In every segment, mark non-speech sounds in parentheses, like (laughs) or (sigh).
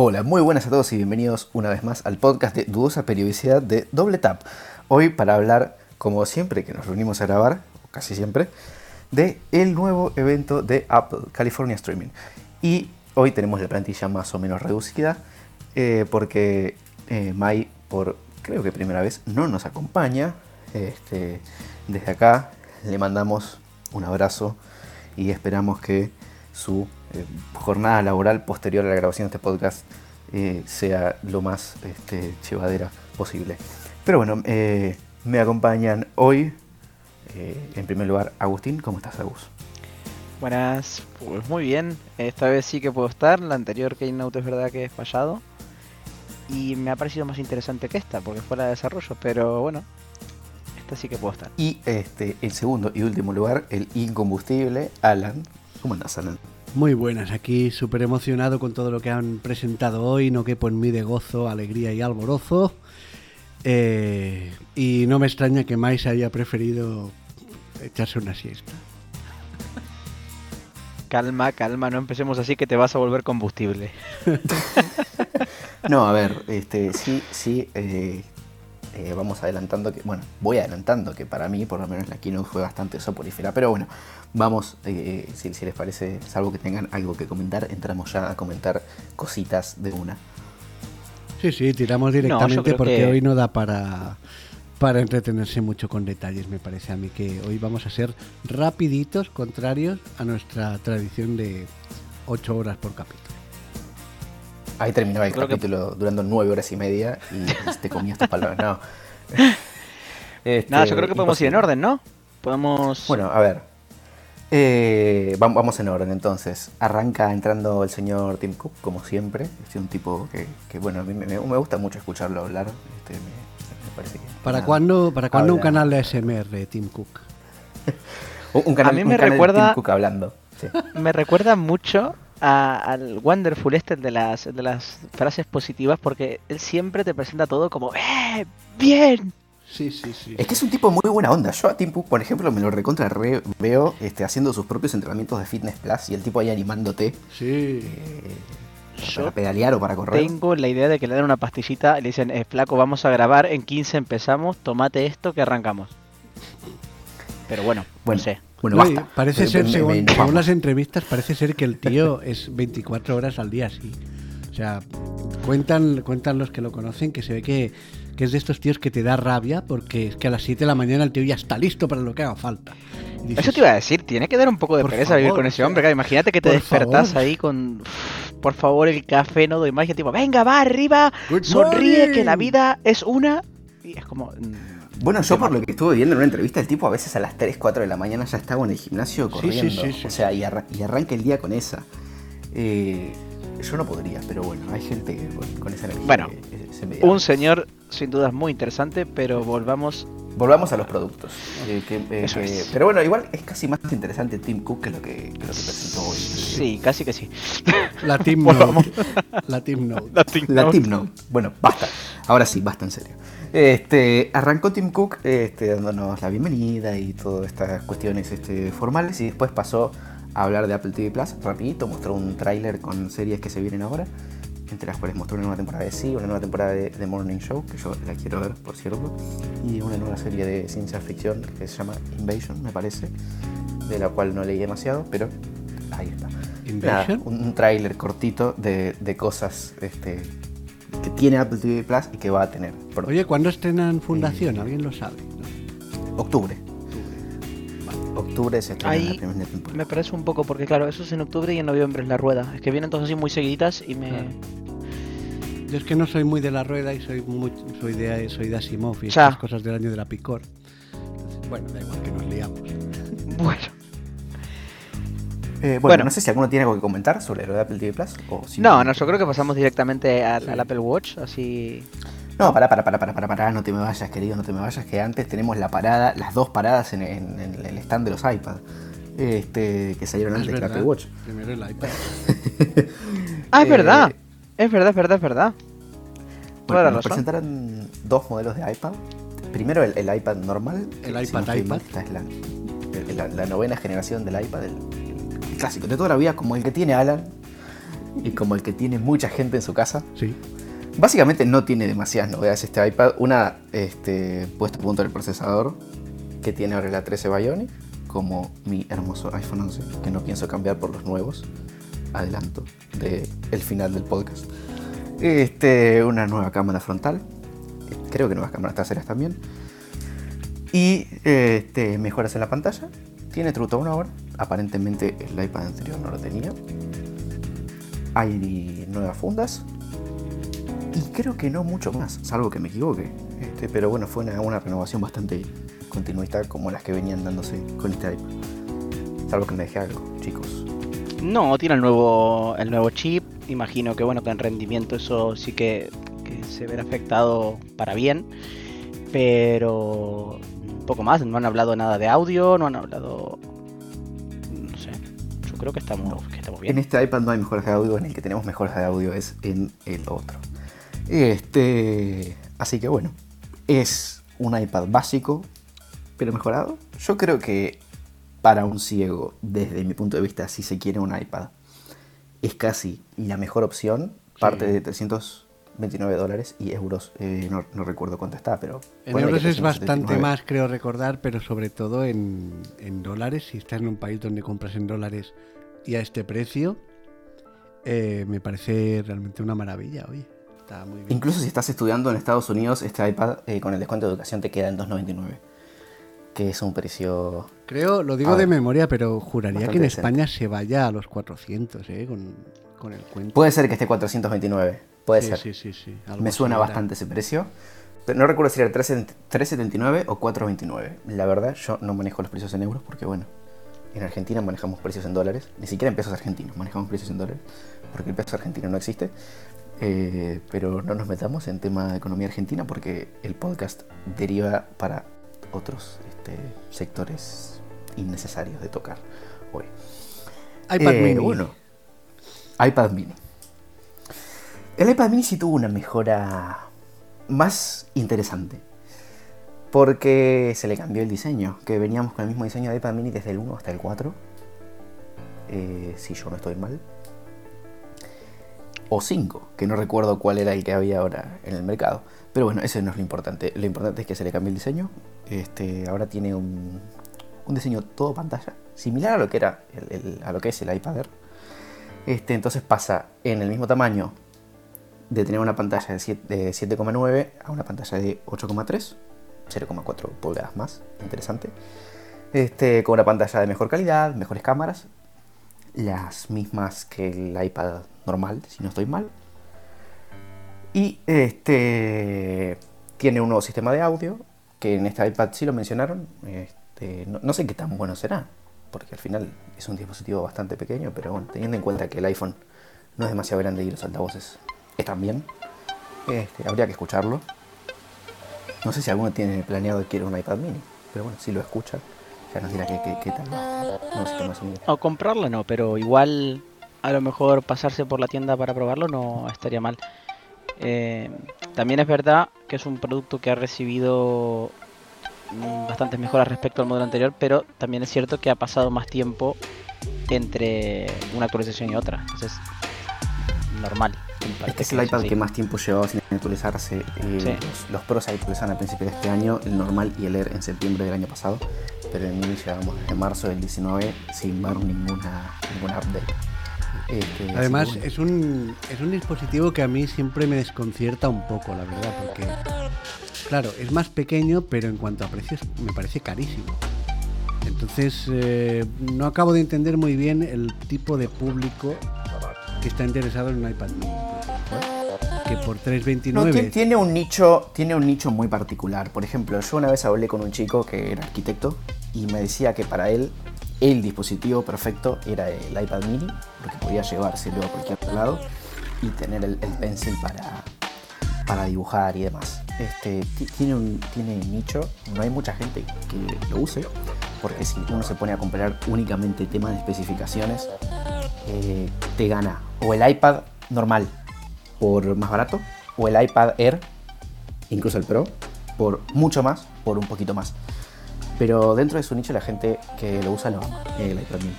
Hola, muy buenas a todos y bienvenidos una vez más al podcast de dudosa periodicidad de Doble Tap. Hoy para hablar, como siempre que nos reunimos a grabar, casi siempre, de el nuevo evento de Apple, California Streaming. Y hoy tenemos la plantilla más o menos reducida, eh, porque eh, Mai, por creo que primera vez, no nos acompaña. Este, desde acá le mandamos un abrazo y esperamos que su eh, jornada laboral posterior a la grabación de este podcast eh, sea lo más este, llevadera posible. Pero bueno, eh, me acompañan hoy, en primer lugar, Agustín. ¿Cómo estás, Agus? Buenas, pues muy bien. Esta vez sí que puedo estar. La anterior Keynote es verdad que he fallado. Y me ha parecido más interesante que esta, porque fue la de desarrollo. Pero bueno, esta sí que puedo estar. Y este, en segundo y último lugar, el incombustible Alan. ¿Cómo andas, Alan? Muy buenas, aquí súper emocionado con todo lo que han presentado hoy, no quepo en mí de gozo, alegría y alborozo. Eh, y no me extraña que Mais haya preferido echarse una siesta. Calma, calma, no empecemos así que te vas a volver combustible. (laughs) no, a ver, este, sí, sí, eh, eh, vamos adelantando que, bueno, voy adelantando que para mí, por lo menos la keynote fue bastante soporífera, pero bueno, vamos, eh, si, les parece, salvo que tengan algo que comentar, entramos ya a comentar cositas de una. Sí, sí, tiramos directamente porque hoy no da para, para entretenerse mucho con detalles, me parece a mí que hoy vamos a ser rapiditos, contrarios a nuestra tradición de 8 horas por capítulo. Ahí terminaba el capítulo durando nueve horas y media y te comías tus palabras. No. Este, (laughs) Nada, yo creo que podemos ir en orden, ¿no? Podemos. Bueno, a ver. Eh, vamos en orden entonces. Arranca entrando el señor Tim Cook, como siempre. Es un tipo que, bueno, a mí me, gusta mucho escucharlo hablar. Este, me, parece que, ¿Para cuándo, para cuándo un canal de ASMR de Tim Cook? (laughs) un, canal, a mí me recuerda, de Tim Cook hablando. (laughs) Me recuerda mucho al Wonderful este de las, de las frases positivas porque él siempre te presenta todo como ¡Eh! ¡Bien! Sí, sí, sí. Es que es un tipo muy buena onda. Yo a Tim Cook, por ejemplo, me lo recontra veo este, haciendo sus propios entrenamientos de Fitness Plus y el tipo ahí animándote. Sí. Eh, para pedalear o para correr. Tengo la idea de que le dan una pastillita y le dicen, eh, flaco, vamos a grabar, en 15 empezamos, tomate esto que arrancamos. Pero bueno, bueno no sé. Bueno, Parece ser, según, las entrevistas, parece ser que el tío (laughs) es 24 horas al día, sí. O sea, cuentan, cuentan los que lo conocen que se ve que, es de estos tíos que te da rabia porque es que a las 7 de la mañana el tío ya está listo para lo que haga falta. Eso te iba a decir, tiene que dar un poco de pereza vivir con ese hombre. imagínate que te despertás ahí con, por favor, el café, no doy más, y tipo, venga, va arriba, sonríe, que la vida es una. Y es como... Bueno, yo por lo que estuve viendo en una entrevista, el tipo a veces a las 3, 4 de la mañana ya estaba en el gimnasio corriendo. o sea, y, arranca el día con esa. Eh, yo no podría, pero bueno, hay gente con, esa energía. Bueno, un señor sin dudas muy interesante, pero volvamos. Volvamos a los productos. Eh, eh, pero bueno, igual es casi más interesante Tim Cook que lo que, que, lo que presentó hoy. Sí, casi que sí. La (laughs) Team Note. La Team Note. La Team Note. Bueno, basta. Ahora sí, basta en serio. Este, arrancó Tim Cook este, dándonos la bienvenida y todas estas cuestiones este, formales y después pasó a hablar de Apple TV Plus rapidito, mostró un tráiler con series que se vienen ahora, entre las cuales mostró una nueva temporada de Sí, una nueva temporada de The Morning Show, que yo la quiero ver, por cierto, y una nueva serie de ciencia ficción que se llama Invasion, me parece, de la cual no leí demasiado, pero ahí está. ¿Invasion? un, tráiler cortito de, de cosas este, que tiene Apple TV Plus y que va a tener. Oye, ¿cuándo estrenan Fundación? Eh, ¿Alguien lo sabe? Octubre. Octubre se estrena la primera temporada. Me parece un poco, porque claro, eso es en octubre y en noviembre es la rueda. Es que vienen todas así muy seguiditas y me. Yo es que no soy muy de la rueda y soy muy, soy de soy de Asimov y esas cosas del año de la picor. Bueno, da igual que nos liamos. Bueno. Eh, bueno, no sé si alguno tiene algo que comentar sobre lo de Apple TV Plus. O no, no, yo creo que pasamos directamente al, Apple Watch, así. No, para, para, para, para, para, para, no te me vayas, querido, no te me vayas, que antes tenemos la parada, las dos paradas en, el stand de los iPad. Este, que salieron antes del Apple Watch. Primero el iPad. (laughs) ah, es verdad. Es verdad, es verdad, es verdad. Bueno, nos presentaron dos modelos de iPad. Primero el, iPad normal. El iPad iPad. Esta es la, la, novena generación del iPad, el, clásico de toda la vida, como el que tiene Alan. y como el que tiene mucha gente en su casa. Sí. Básicamente no tiene demasiadas novedades este iPad. Una, este, puesto a punto del procesador, que tiene ahora la 13 Bionic, como mi hermoso iPhone 11, que no pienso cambiar por los nuevos. Adelanto del el final del podcast. Este, una nueva cámara frontal. Creo que nuevas cámaras traseras también. Y este, mejoras en la pantalla. Tiene True Tone ahora. Aparentemente el iPad anterior no lo tenía. Hay nuevas fundas. Y creo que no mucho más, salvo que me equivoque. Este, pero bueno, fue una, renovación bastante continuista como las que venían dándose con este iPad. Salvo que me dejé algo, chicos. No, tiene el nuevo, el nuevo chip. Imagino que bueno, que en rendimiento eso sí que se verá afectado para bien. Pero poco más, no han hablado nada de audio, no han hablado. Creo que estamos, que estamos bien. En este iPad no hay mejoras de audio, en el que tenemos mejoras de audio es en el otro. Este. Así que bueno. Es un iPad básico, pero mejorado. Yo creo que para un ciego, desde mi punto de vista, si se quiere un iPad, es casi la mejor opción. Parte de 329 dólares y euros, eh, no, no, recuerdo cuánto está, pero... En euros es bastante más, creo recordar, pero sobre todo en, en, dólares, si estás en un país donde compras en dólares y a este precio, eh, me parece realmente una maravilla, oye. Está muy bien. Incluso si estás estudiando en Estados Unidos, este iPad eh, con el descuento de educación te queda en 2.99 que es un precio. Creo, lo digo de memoria, pero juraría que en España se vaya a los 400, ¿eh? Con, con el cuento. Puede ser que esté 429, puede sí, ser. Sí, sí, sí. Me suena bastante ese precio. Pero no recuerdo si era 379 o 429. La verdad, yo no manejo los precios en euros porque, bueno, en Argentina manejamos precios en dólares. Ni siquiera en pesos argentinos manejamos precios en dólares porque el peso argentino no existe. Eh, pero no nos metamos en tema de economía argentina porque el podcast deriva para otros este, sectores innecesarios de tocar hoy. iPad Eh, mini. Bueno, iPad mini. El iPad mini sí tuvo una mejora más interesante. Porque se le cambió el diseño. Que veníamos con el mismo diseño de iPad mini desde el 1 hasta el 4. Eh, si yo no estoy mal. O 5, que no recuerdo cuál era el que había ahora en el mercado. Pero bueno, eso no es lo importante. Lo importante es que se le cambió el diseño. Este, ahora tiene un, diseño todo pantalla, similar a lo que era el, a lo que es el iPad Air. Este, entonces pasa en el mismo tamaño de tener una pantalla de 7,9 a una pantalla de 8,3, 0,4 pulgadas más, interesante. Este, con una pantalla de mejor calidad, mejores cámaras, las mismas que el iPad normal, si no estoy mal. Y este tiene un nuevo sistema de audio, que en este iPad sí lo mencionaron. Este, no, no, sé qué tan bueno será, porque al final es un dispositivo bastante pequeño, pero bueno, teniendo en cuenta que el iPhone no es demasiado grande y los altavoces están bien, este, habría que escucharlo. No sé si alguno tiene planeado que quiere un iPad mini, pero bueno, si lo escucha, ya nos dirá qué, tal. No sé No, comprarla no, pero igual a lo mejor pasarse por la tienda para probarlo no estaría mal. Eh, también es verdad que es un producto que ha recibido bastantes mejoras respecto al modelo anterior, pero también es cierto que ha pasado más tiempo entre una actualización y otra. Entonces, normal. Es que es el iPad que más tiempo llevaba sin actualizarse. Eh, sí. los, los, Pros se actualizaron al principio de este año, el normal y el Air en septiembre del año pasado, pero el Mini llevamos desde marzo del 19 sin ver ninguna, ninguna update. Este, Además, es, un, es un dispositivo que a mí siempre me desconcierta un poco, la verdad, porque, claro, es más pequeño, pero en cuanto a precios me parece carísimo. Entonces, eh, no acabo de entender muy bien el tipo de público que está interesado en un iPad mini. Que por 3.29... No, tiene un nicho, tiene un nicho muy particular. Por ejemplo, yo una vez hablé con un chico que era arquitecto y me decía que para él el dispositivo perfecto era el iPad mini, porque podía llevárselo a cualquier lado y tener el, el pencil para, para dibujar y demás. Este, tiene, un, nicho, no hay mucha gente que lo use, porque si uno se pone a comparar únicamente temas de especificaciones, eh, te gana o el iPad normal por más barato, o el iPad Air, incluso el Pro, por mucho más, por un poquito más. Pero dentro de su nicho la gente que lo usa lo ama, el iPad mini.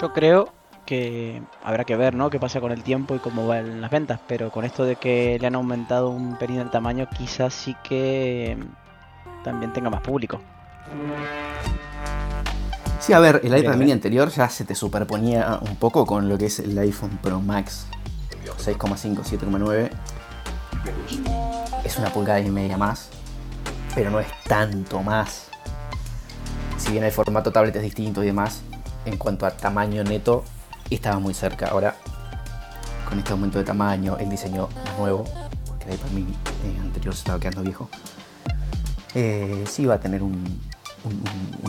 Yo creo que habrá que ver, ¿no? Qué pasa con el tiempo y cómo van las ventas, pero con esto de que le han aumentado un pelín el tamaño, quizás sí que también tenga más público. Sí, a ver, el iPad mini anterior ya se te superponía un poco con lo que es el iPhone Pro Max 6,5, 7,9. Es una pulgada y media más, pero no es tanto más. Si bien el formato tablet es distinto y demás, en cuanto a tamaño neto, estaba muy cerca. Ahora, con este aumento de tamaño, el diseño nuevo, porque el iPad mini anterior se estaba quedando viejo, eh, sí va a tener un,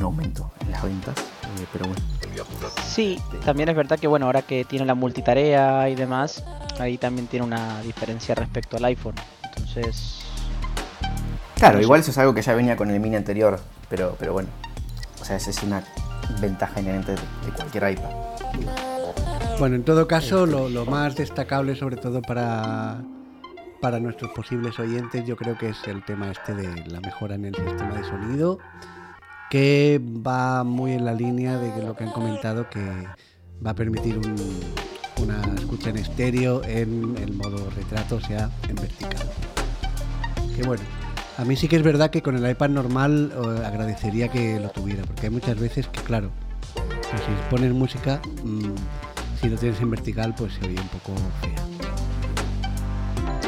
aumento en las ventas, eh, pero bueno. Sí, también es verdad que bueno, ahora que tiene la multitarea y demás, ahí también tiene una diferencia respecto al iPhone. Entonces... Claro, igual eso es algo que ya venía con el mini anterior, pero, pero bueno. O sea, esa es una ventaja inherente de cualquier iPad. Bueno, en todo caso, lo, lo más destacable, sobre todo para para nuestros posibles oyentes yo creo que es el tema este de la mejora en el sistema de sonido, que va muy en la línea de lo que han comentado, que va a permitir una escucha en estéreo en el modo retrato, o sea, en vertical. Que bueno, a mí sí que es verdad que con el iPad normal eh, agradecería que lo tuviera, porque hay muchas veces que, claro, pues si pones música, mm, si lo tienes en vertical, pues se oye un poco fea.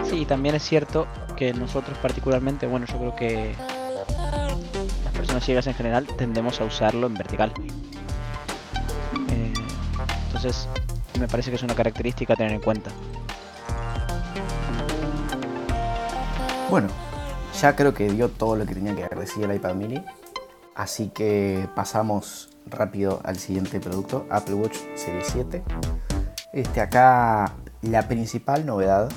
Sí, también es cierto que nosotros particularmente, bueno, yo creo que personas ciegas en general tendemos a usarlo en vertical. Eh, entonces, me parece que es una característica a tener en cuenta. Bueno, ya creo que dio todo lo que tenía que decir el iPad mini. Así que pasamos rápido al siguiente producto, Apple Watch Series 7. Este acá la principal novedad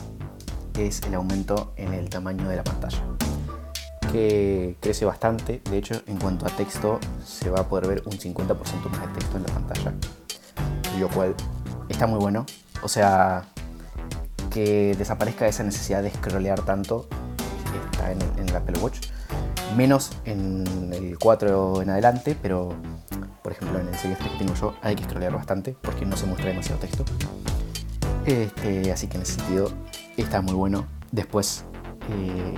es el aumento en el tamaño de la pantalla, que crece bastante. De hecho, en cuanto a texto, se va a poder ver un 50% más de texto en la pantalla, lo cual está muy bueno. O sea, que desaparezca esa necesidad de scrollear tanto está en el, Apple Watch. Menos en el 4 en adelante, pero por ejemplo en el Series 3 que tengo yo hay que scrollear bastante porque no se muestra demasiado texto. Este, así que en ese sentido está muy bueno. Después, eh,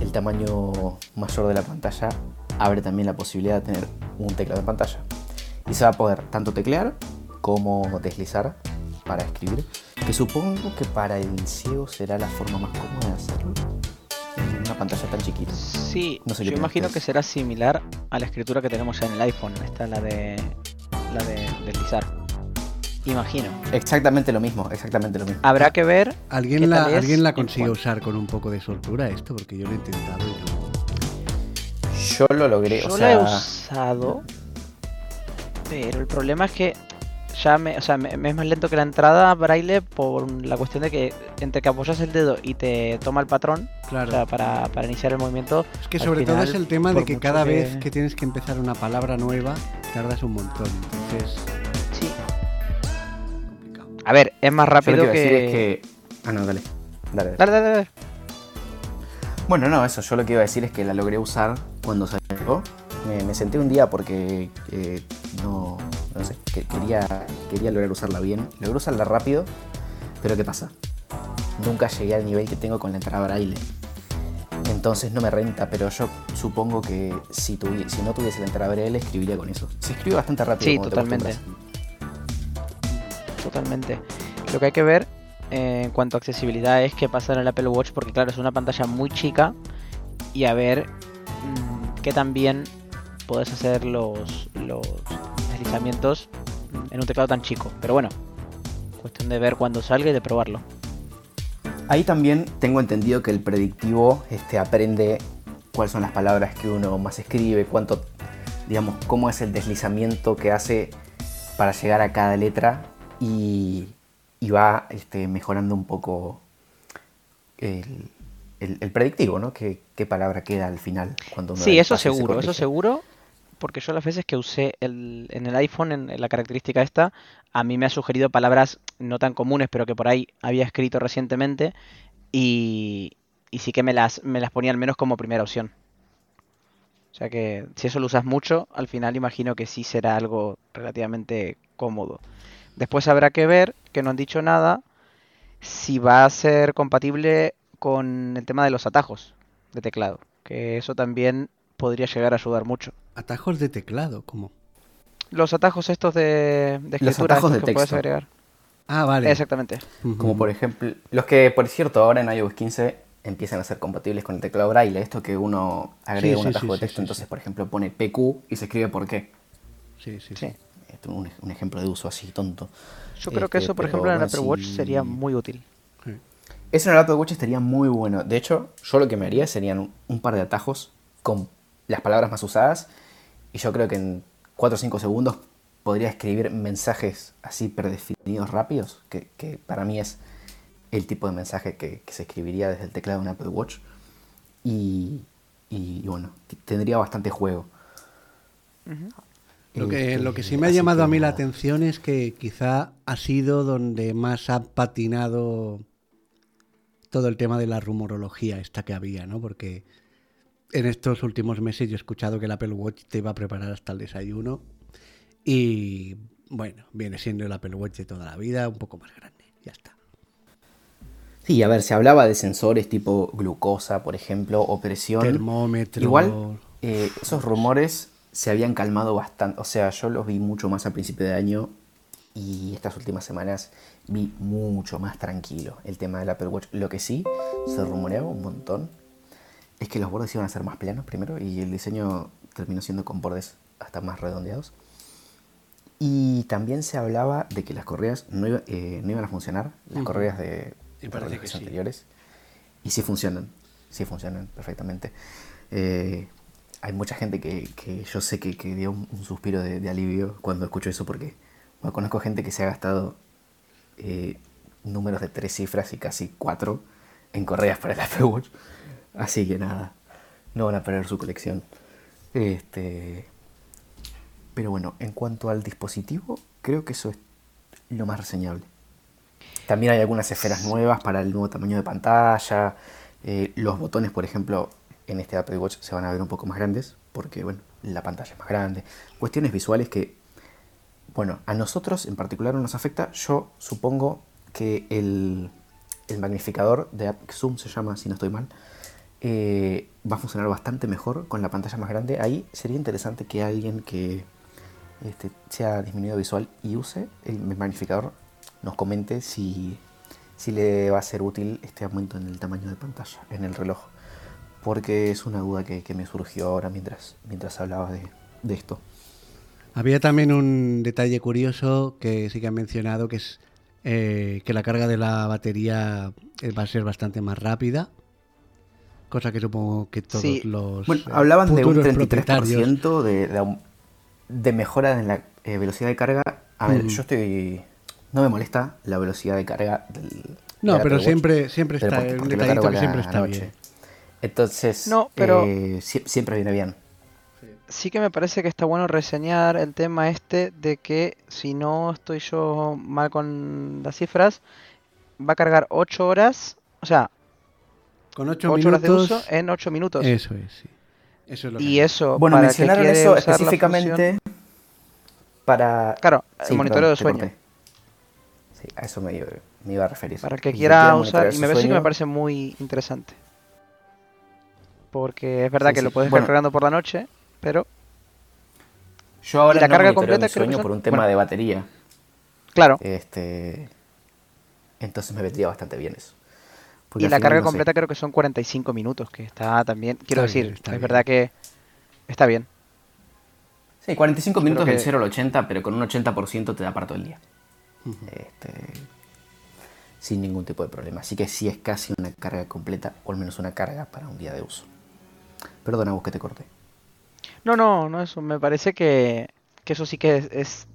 el tamaño mayor de la pantalla abre también la posibilidad de tener un teclado de pantalla. Y se va a poder tanto teclear como deslizar para escribir. Que supongo que para el ciego será la forma más cómoda de hacerlo. En una pantalla tan chiquita. Sí, yo imagino que será similar a la escritura que tenemos en el iPhone. Esta la de la de deslizar. Imagino. Exactamente lo mismo, exactamente lo mismo. Habrá que ver. ¿Alguien la, ¿alguien la consigue usar con un poco de soltura esto? Porque yo lo he intentado y no. Yo lo logré, yo lo he usado. Pero el problema es que ya me, o sea, me, es más lento que la entrada braille por la cuestión de que entre que apoyas el dedo y te toma el patrón claro. para, para, iniciar el movimiento. Es que sobre todo es el tema de que cada vez que tienes que empezar una palabra nueva tardas un montón. Entonces a ver, es más rápido que... que... Ah, no, dale. Dale, dale. dale, Bueno, no, eso. Yo lo que iba a decir es que la logré usar cuando salió. Me, me senté un día porque eh, no, no sé, quería, quería lograr usarla bien. Logré usarla rápido, pero ¿qué pasa? Nunca llegué al nivel que tengo con la entrada braille. Entonces no me renta, pero yo supongo que si, si no tuviese la entrada braille escribiría con eso. Se escribe bastante rápido. Sí, totalmente totalmente. Lo que hay que ver eh, en cuanto a accesibilidad es qué pasa en Apple Watch, porque claro, es una pantalla muy chica y a ver mm, qué tan bien puedes hacer los, los deslizamientos en un teclado tan chico. Pero bueno, cuestión de ver cuando salga y de probarlo. Ahí también tengo entendido que el predictivo este, aprende cuáles son las palabras que uno más escribe, cuánto, digamos, cómo es el deslizamiento que hace para llegar a cada letra y, va este, mejorando un poco el, predictivo, ¿no? ¿Qué, palabra queda al final? Cuando sí, eso seguro, eso seguro, porque yo las veces que usé el, en el iPhone, en, la característica esta, a mí me ha sugerido palabras no tan comunes, pero que por ahí había escrito recientemente y, y sí que me las, me las ponía al menos como primera opción. O sea que si eso lo usas mucho, al final imagino que sí será algo relativamente cómodo. Después habrá que ver, que no han dicho nada, si va a ser compatible con el tema de los atajos de teclado. Que eso también podría llegar a ayudar mucho. ¿Atajos de teclado? ¿Cómo? Los atajos estos de, de escritura los atajos de que texto. puedes agregar. Ah, vale. Exactamente. Como por ejemplo, los que por cierto ahora en iOS 15 empiezan a ser compatibles con el teclado braille. Esto que uno agrega Sí, un sí, atajo sí, de texto, sí, entonces sí. por ejemplo pone PQ y se escribe por qué. Sí, sí, sí. Un, un ejemplo de uso así tonto. Yo creo que Este, eso, por pero ejemplo, en el Apple Watch si- sería muy útil. Eso en el Apple Watch estaría muy bueno. De hecho, yo lo que me haría serían un, un par de atajos con las palabras más usadas. Y yo creo que en 4 o 5 segundos podría escribir mensajes así predefinidos rápidos, que, que para mí es el tipo de mensaje que, que se escribiría desde el teclado de un Apple Watch. Y, y, bueno, tendría bastante juego. Lo que, lo que sí me ha llamado a mí la atención es que quizá ha sido donde más ha patinado todo el tema de la rumorología esta que había, ¿no? Porque en estos últimos meses yo he escuchado que el Apple Watch te iba a preparar hasta el desayuno y bueno, viene siendo el Apple Watch de toda la vida, un poco más grande, ya está. Sí, a ver, se hablaba de sensores tipo glucosa, por ejemplo, o presión. Termómetro. Igual, eh, esos rumores se habían calmado bastante. O sea, yo los vi mucho más a principio de año y estas últimas semanas vi mucho más tranquilo el tema del Apple Watch. Lo que sí se rumoreaba un montón es que los bordes iban a ser más planos primero y el diseño terminó siendo con bordes hasta más redondeados. Y también se hablaba de que las correas no, iba- eh, no iban a funcionar, las correas de, de sí. anteriores. Y sí funcionan, sí funcionan perfectamente. Eh, hay mucha gente que, que yo sé que, que dio un, suspiro de, alivio cuando escucho eso porque conozco gente que se ha gastado eh, números de tres cifras y casi cuatro en correas para el (laughs) Apple Watch. Así que nada, no van a perder su colección. Este, pero bueno, en cuanto al dispositivo, creo que eso es lo más reseñable. También hay algunas esferas nuevas para el nuevo tamaño de pantalla. eh, los botones, por ejemplo, en este Apple Watch se van a ver un poco más grandes porque, bueno, la pantalla es más grande. Cuestiones visuales que, bueno, a nosotros en particular no nos afecta. Yo supongo que el, el magnificador de Zoom se llama, si no estoy mal, eh, va a funcionar bastante mejor con la pantalla más grande. Ahí sería interesante que alguien que este, sea disminuido visual y use el magnificador nos comente si, si le va a ser útil este aumento en el tamaño de pantalla en el reloj. Porque es una duda que, que me surgió ahora mientras, mientras hablaba de, de esto. Había también un detalle curioso que sí que han mencionado, que es eh, que la carga de la batería eh, va a ser bastante más rápida. Cosa que supongo que todos Sí. los Bueno, eh, hablaban de un futuros propietarios- 33% de, de, de mejora en la eh, velocidad de carga. A ver, Mm. yo estoy... No me molesta la velocidad de carga del... No, pero siempre, siempre pero está porque- porque detallito que siempre está bien. Entonces, No, pero- eh, sie- siempre viene bien. Sí que me parece que está bueno reseñar el tema este de que si no estoy yo mal con las cifras, va a cargar 8 horas, o sea, Con 8 8 horas de minutos. uso en 8 minutos. Eso es, sí. Eso es lo y que- eso, Bueno, para que eso específicamente función- para... Claro, Sí, el monitoreo perdón, de sueño. Sí, a eso me, iba- me iba a referir. Para el que quiera usar, y me parece que me parece muy interesante. Porque es verdad Sí, que sí. lo puedes Bueno. estar cargando por la noche, pero Yo ahora la no carga completa el creo que sueño son- por un tema bueno. de batería. claro. Este, entonces me vendría bastante bien eso. Porque Y la final, carga no sé, completa creo que son 45 minutos, que está también, quiero Está decir, es bien. verdad que está bien. Sí, 45 minutos que- del 0 al 80, pero con un 80% te da para todo el día. Este, sin ningún tipo de problema. Así que sí es casi una carga completa, o al menos una carga para un día de uso. Perdona vos que te corté. No, no, no, eso me parece que, que eso sí que es, es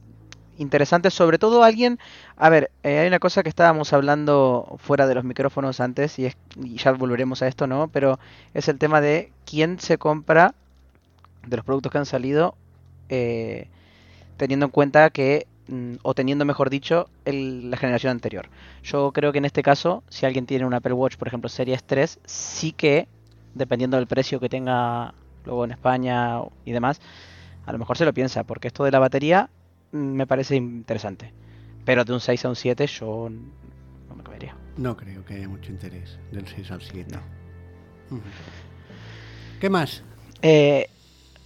interesante, sobre todo alguien, a ver, eh, hay una cosa que estábamos hablando fuera de los micrófonos antes y, es, y ya volveremos a esto, ¿no? Pero es el tema de quién se compra de los productos que han salido eh, teniendo en cuenta que, mm, o teniendo mejor dicho, el- la generación anterior. Yo creo que en este caso, si alguien tiene un Apple Watch, por ejemplo, Series 3, sí que, dependiendo del precio que tenga luego en España y demás, a lo mejor se lo piensa, porque esto de la batería mm, me parece interesante. Pero de un 6 a un 7 yo no me comería. No creo que haya mucho interés del 6 al 7. No. ¿Qué más? Eh,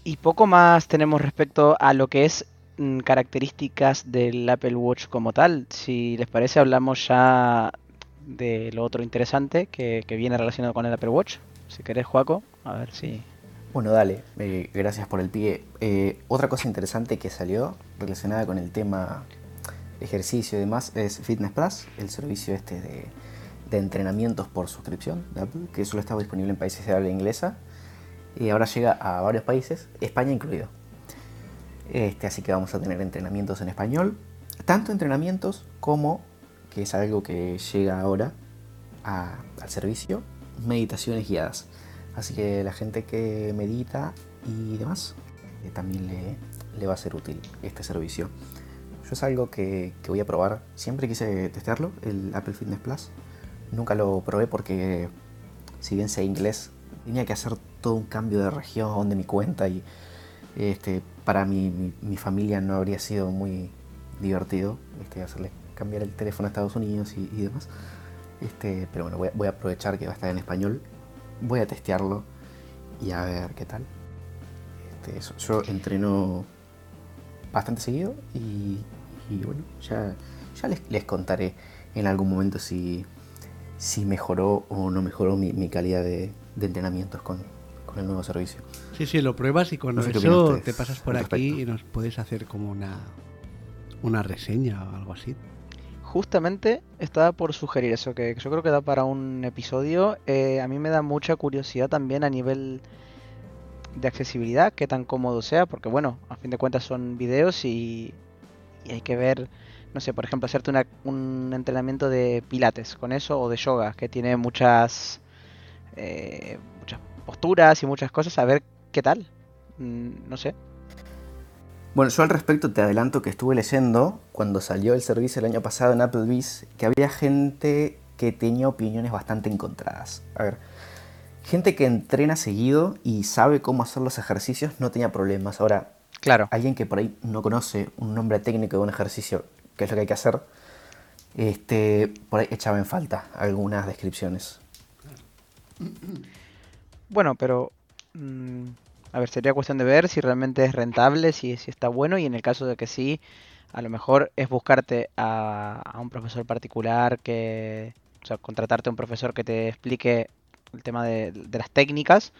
y poco más tenemos respecto a lo que es mm, características del Apple Watch como tal. Si les parece, hablamos ya de lo otro interesante que, viene relacionado con el Apple Watch. Si querés, Juaco, a ver si... Bueno, dale, eh, gracias por el pie. Eh, otra cosa interesante que salió relacionada con el tema ejercicio y demás es Fitness Plus, el servicio este de, entrenamientos por suscripción que solo estaba disponible en países de habla inglesa y ahora llega a varios países, España incluido. Este, así que vamos a tener entrenamientos en español, tanto entrenamientos como, que es algo que llega ahora al servicio, meditaciones guiadas. Así que la gente que medita y demás, eh, también le, va a ser útil este servicio. Yo es algo que, que voy a probar, siempre quise testearlo, el Apple Fitness Plus. Nunca lo probé porque, si bien sé inglés, tenía que hacer todo un cambio de región de mi cuenta y este, para mi, mi, familia no habría sido muy divertido este, hacerle cambiar el teléfono a Estados Unidos y, demás. Este, pero bueno, voy a, aprovechar que va a estar en español, voy a testearlo y a ver qué tal. Este, yo entreno bastante seguido y, bueno, ya, ya les, les, contaré en algún momento si, si mejoró o no mejoró mi, mi calidad de, de entrenamientos con, el nuevo servicio. Sí, sí, lo pruebas y con eso te pasas por aquí y nos puedes hacer como una, una reseña o algo así. Justamente estaba por sugerir eso, que yo creo que da para un episodio. Eh, a mí me da mucha curiosidad también a nivel de accesibilidad, qué tan cómodo sea, porque bueno, a fin de cuentas son videos y, hay que ver, no sé, por ejemplo, hacerte un entrenamiento de pilates con eso o de yoga, que tiene muchas eh, muchas posturas y muchas cosas, a ver qué tal. Mm, no sé. Bueno, yo al respecto te adelanto que estuve leyendo cuando salió el servicio el año pasado en Applebee's que había gente que tenía opiniones bastante encontradas. A ver, gente que entrena seguido y sabe cómo hacer los ejercicios no tenía problemas. Ahora, claro. alguien que por ahí no conoce un nombre técnico de un ejercicio, que es lo que hay que hacer, este, por ahí echaba en falta algunas descripciones. Bueno, pero... Mm, a ver, sería cuestión de ver si realmente es rentable, si, si está bueno y en el caso de que sí, a lo mejor es buscarte a, un profesor particular que... O sea, contratarte a un profesor que te explique el tema de, las técnicas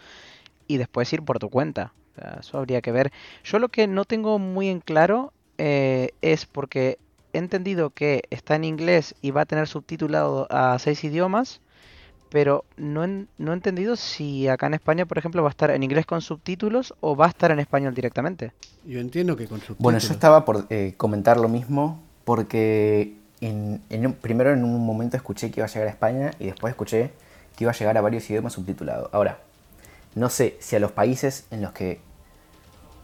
y después ir por tu cuenta. eso habría que ver. Yo lo que no tengo muy en claro eh, es porque he entendido que está en inglés y va a tener subtitulado a seis idiomas pero no, no he entendido si acá en España, por ejemplo, va a estar en inglés con subtítulos o va a estar en español directamente. Yo entiendo que con subtítulos. Bueno, yo estaba por eh, comentar lo mismo porque en, primero en un momento escuché que iba a llegar a España y después escuché que iba a llegar a varios idiomas subtitulados. Ahora, no sé si a los países en los que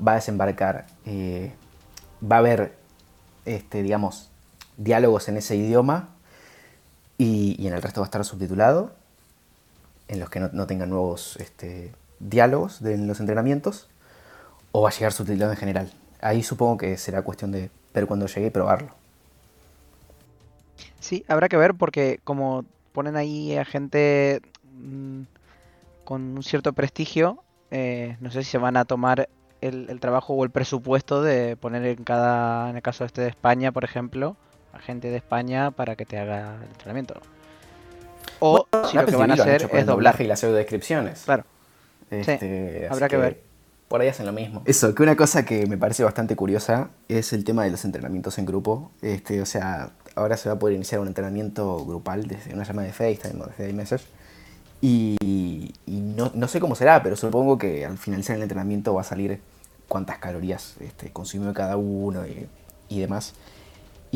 va a desembarcar eh, va a haber, este, digamos, diálogos en ese idioma y, y en el resto va a estar subtitulado en los que no, tengan nuevos este, diálogos de, los entrenamientos, o va a llegar subtitulado en general. Ahí supongo que será cuestión de ver cuando llegue y probarlo. Sí, habrá que ver porque como ponen ahí a gente mm, con un cierto prestigio, eh, no sé si se van a tomar el, trabajo o el presupuesto de poner en cada, en el caso este de España, por ejemplo, a gente de España para que te haga el entrenamiento. O si lo que van a hacer es doblaje y las descripciones. Claro. Este, habrá que, ver. Por ahí hacen lo mismo. Eso, que una cosa que me parece bastante curiosa es el tema de los entrenamientos en grupo. Este, o sea, ahora se va a poder iniciar un entrenamiento grupal desde una llamada de FaceTime o desde iMessage. Y, y no, no, sé cómo será, pero supongo que al finalizar el entrenamiento va a salir cuántas calorías este, consumió cada uno y, y demás.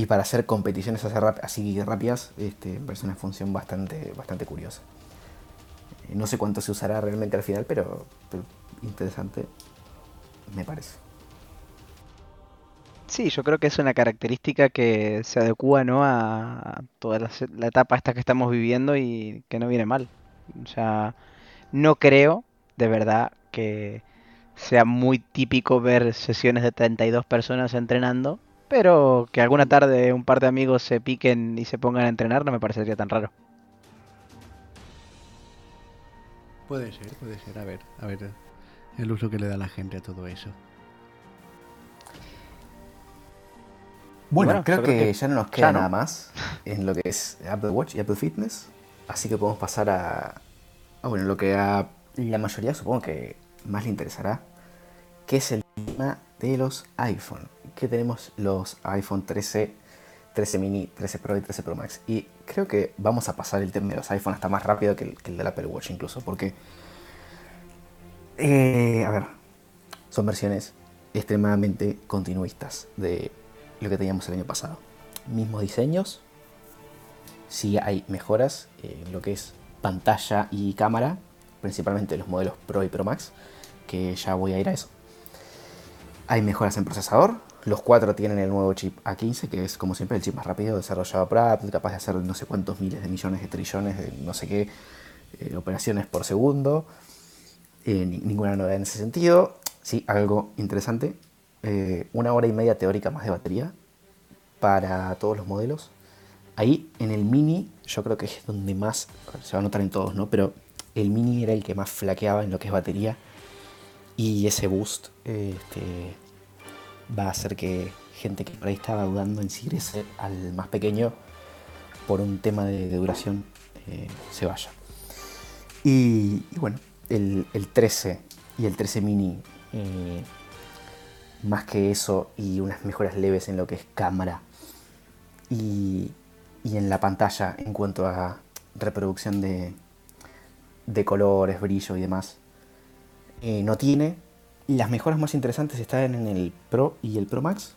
Y para hacer competiciones así rápidas, este, me parece una función bastante, bastante curiosa. Eh, no sé cuánto se usará realmente al final, pero, interesante me parece. Sí, yo creo que es una característica que se adecua ¿no? a toda la, etapa esta que estamos viviendo y que no viene mal. O sea, no creo, de verdad, que sea muy típico ver sesiones de 32 personas entrenando Pero que alguna tarde un par de amigos se piquen y se pongan a entrenar no me parecería tan raro. Puede ser, puede ser. A ver, a ver el uso que le da la gente a todo eso. Bueno, creo, que, ya no nos queda nada más en lo que es Apple Watch y Apple Fitness. Así que podemos pasar a, a bueno, lo que a la mayoría supongo que más le interesará, que es el tema de los iPhone. Que tenemos los iPhone 13, 13 mini, 13 Pro y 13 Pro Max. Y creo que vamos a pasar el tema de los iPhone hasta más rápido que el, que el del Apple Watch incluso, porque... Eh, a ver, son versiones extremadamente continuistas de lo que teníamos el año pasado. Mismos diseños, sí hay mejoras en lo que es pantalla y cámara, principalmente los modelos Pro y Pro Max, que ya voy a ir a eso. Hay mejoras en procesador, los cuatro tienen el nuevo chip A15, que es como siempre el chip más rápido desarrollado por Apple, capaz de hacer no sé cuántos miles de millones de trillones de no sé qué eh, operaciones por segundo. Eh, ninguna novedad en ese sentido. Sí, algo interesante. Eh, una hora y media teórica más de batería para todos los modelos. Ahí en el mini, yo creo que es donde más, se va a notar en todos, ¿no? Pero el mini era el que más flaqueaba en lo que es batería. Y ese boost este, va a hacer que gente que por ahí estaba dudando en si irse al más pequeño por un tema de, duración eh, se vaya. Y, bueno, el, 13 y el 13 mini, eh, más que eso y unas mejoras leves en lo que es cámara y, y en la pantalla en cuanto a reproducción de, de colores, brillo y demás, eh, no tiene. Las mejoras más interesantes están en el Pro y el Pro Max,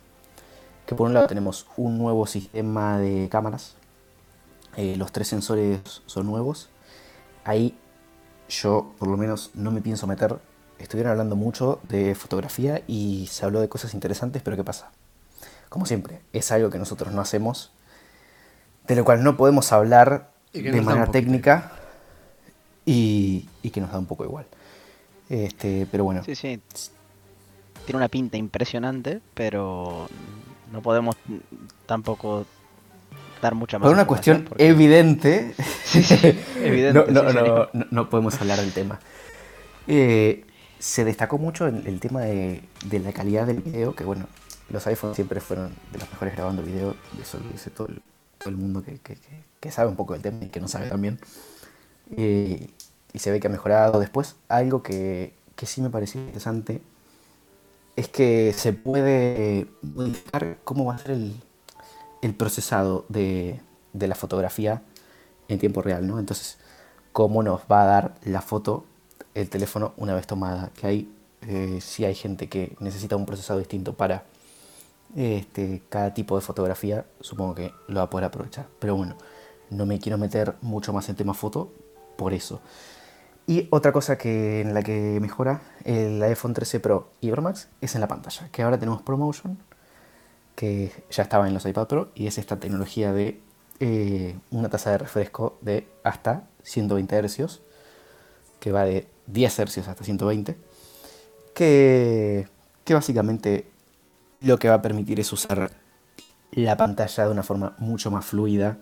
que por un lado tenemos un nuevo sistema de cámaras, eh, los tres sensores son nuevos. Ahí yo por lo menos no me pienso meter. Estuvieron hablando mucho de fotografía y se habló de cosas interesantes, pero ¿qué pasa? Como siempre, es algo que nosotros no hacemos, de lo cual no podemos hablar de manera técnica y, que nos da un poco igual. Este, pero bueno. Sí, sí. Tiene una pinta impresionante, pero no podemos tampoco dar mucha más. Por una cuestión evidente, (laughs) sí, sí, evidente (laughs) no, no, no, podemos hablar del tema. Eh, se destacó mucho el, el tema de, de, la calidad del video, que bueno, los iPhones siempre fueron de los mejores grabando video, eso lo dice todo el, todo el mundo que, que, que, sabe un poco del tema y que no sabe también. Eh, y se ve que ha mejorado. Después, algo que, que sí me pareció interesante es que se puede modificar cómo va a ser el, el procesado de, de, la fotografía en tiempo real, ¿no? Entonces, cómo nos va a dar la foto el teléfono una vez tomada. Que hay, eh, si hay gente que necesita un procesado distinto para este, cada tipo de fotografía, supongo que lo va a poder aprovechar. Pero bueno, no me quiero meter mucho más en tema foto por eso. Y otra cosa que, en la que mejora el iPhone 13 Pro y Pro Max es en la pantalla, que ahora tenemos ProMotion, que ya estaba en los iPad Pro, y es esta tecnología de eh, una tasa de refresco de hasta 120 Hz, que va de 10 Hz hasta 120, que, que básicamente lo que va a permitir es usar la pantalla de una forma mucho más fluida.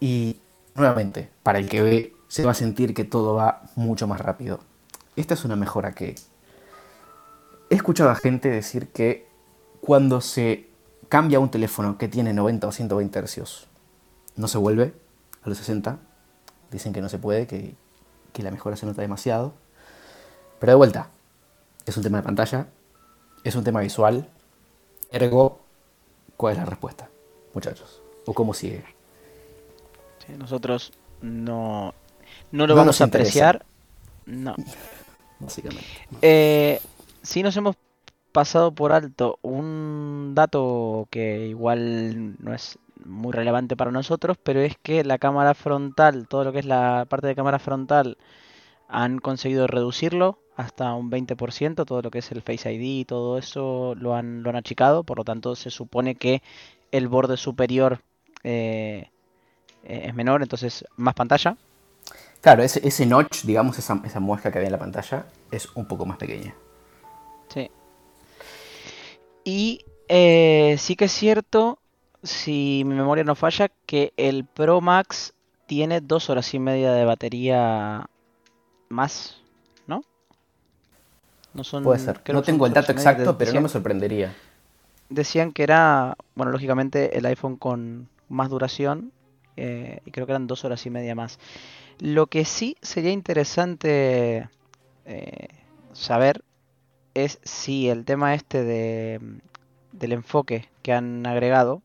Y nuevamente, para el que ve se va a sentir que todo va mucho más rápido. Esta es una mejora que he escuchado a gente decir que cuando se cambia un teléfono que tiene 90 o 120 Hz, no se vuelve a los 60. Dicen que no se puede, que, que la mejora se nota demasiado. Pero de vuelta, es un tema de pantalla, es un tema visual. Ergo, ¿cuál es la respuesta, muchachos? ¿O cómo sigue? nosotros no no lo vamos a apreciar. No. (laughs) Básicamente. Eh, sí nos hemos pasado por alto un dato que igual no es muy relevante para nosotros, pero es que la cámara frontal, todo lo que es la parte de cámara frontal, han conseguido reducirlo hasta un 20%, todo lo que es el Face ID y todo eso lo han, lo han achicado, por lo tanto se supone que el borde superior eh, es menor, entonces más pantalla, Claro, ese, ese notch, digamos, esa, esa muesca que había en la pantalla, es un poco más pequeña. Sí. Y Eh, sí que es cierto, si mi memoria no falla, que el Pro Max tiene dos horas y media de batería más, ¿no? No son, Puede ser. No tengo el dato exacto, pero no me sorprendería. Decían que era, bueno, lógicamente el iPhone con más duración eh, y creo que eran dos horas y media más. Lo que sí sería interesante eh, saber es si el tema este de, del enfoque que han agregado,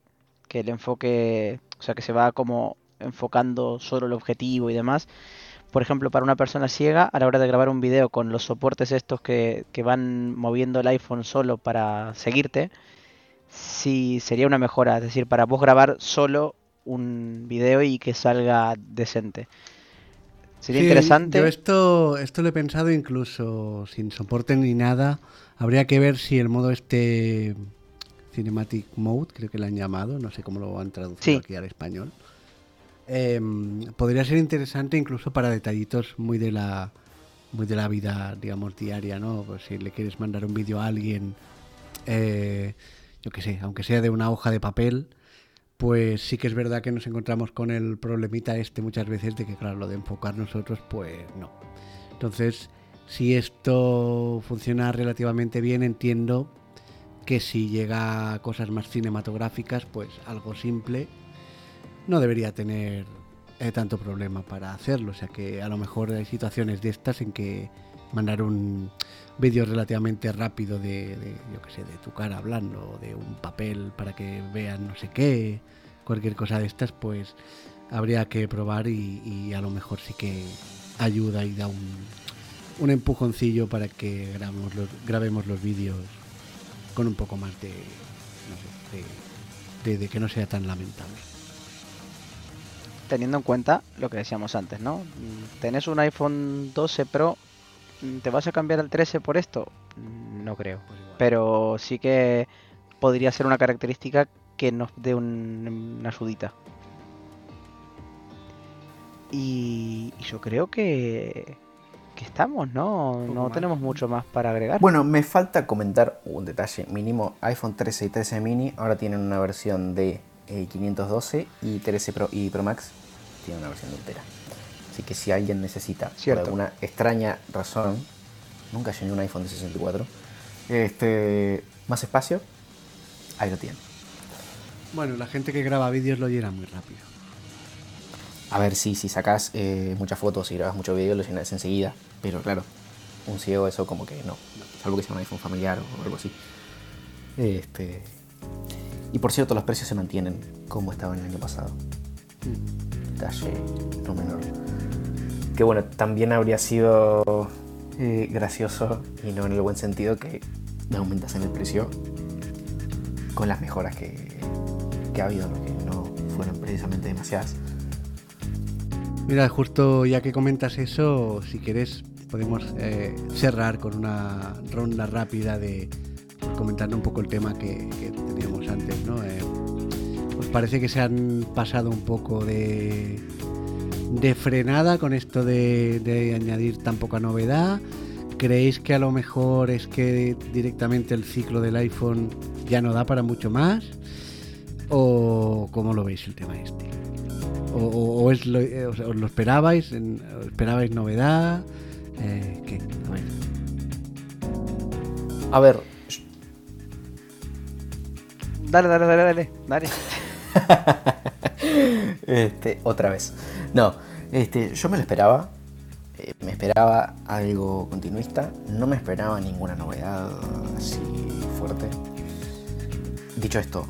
que el enfoque, o sea, que se va como enfocando solo el objetivo y demás, por ejemplo, para una persona ciega, a la hora de grabar un video con los soportes estos que, que van moviendo el iPhone solo para seguirte, si sería una mejora, es decir, para vos grabar solo un video y que salga decente. Sería interesante. Yo esto, esto lo he pensado incluso sin soporte ni nada. Habría que ver si el modo este Cinematic Mode, creo que lo han llamado, no sé cómo lo han traducido aquí al español. Em, podría ser interesante incluso para detallitos muy de la muy de la vida, digamos, diaria, ¿no? Pues si le quieres mandar un vídeo a alguien, eh, yo qué sé, aunque sea de una hoja de papel, pues sí que es verdad que nos encontramos con el problemita este muchas veces de que, claro, lo de enfocar nosotros, pues no. Entonces, si esto funciona relativamente bien, entiendo que si llega a cosas más cinematográficas, pues algo simple no debería tener eh, tanto problema para hacerlo. O sea que a lo mejor hay situaciones de estas en que mandar un vídeo relativamente rápido de, yo qué sé, de tu cara hablando, de un papel para que vean no sé qué, cualquier cosa de estas, pues habría que probar y, a lo mejor sí que ayuda y da un, un empujoncillo para que grabemos los, vídeos con un poco más de, de, de que no sea tan lamentable teniendo en cuenta lo que decíamos antes, ¿no? Tenés un iPhone 12 Pro ¿Te vas a cambiar al 13 por esto? No creo. Pues Pero sí que podría ser una característica que nos dé una ayudita. Y, yo creo que, que estamos, ¿no? No tenemos mucho más para agregar. Bueno, me falta comentar un detalle mínimo. iPhone 13 y 13 mini ahora tienen una versión de 512 eh, y 13 Pro y Pro Max tienen una versión de entera. Así que si alguien necesita, por alguna extraña razón, nunca llené un iPhone de 64, este, más espacio, ahí lo tiene. Bueno, la gente que graba vídeos lo llena muy rápido. A ver, sí, si sacas eh, muchas fotos y grabas mucho vídeo, lo llenas enseguida. Pero claro, un ciego eso como que no. Salvo que sea un iPhone familiar o algo así. Este... Y por cierto, los precios se mantienen como estaban el año pasado. Mm. Detalle no menor que bueno, también habría sido eh, gracioso, y no en el buen sentido, que aumentas en el precio con las mejoras que, ha habido, que no fueron precisamente demasiadas. Mira, justo ya que comentas eso, si quieres podemos eh, cerrar con una ronda rápida de comentando un poco el tema que, teníamos antes, ¿no? Eh, ¿Os parece que se han pasado un poco de de frenada con esto de, añadir tan poca novedad? ¿Creéis que a lo mejor es que directamente el ciclo del iPhone ya no da para mucho más? ¿O cómo lo veis el tema este? ¿O, es lo, eh, os, lo esperabais? ¿Esperabais novedad? Eh, ¿Qué? A ver. Dale, dale, dale, dale. Dale. (laughs) este, otra vez. No, este, yo me lo esperaba. Eh, me esperaba algo continuista. No me esperaba ninguna novedad así fuerte. Dicho esto,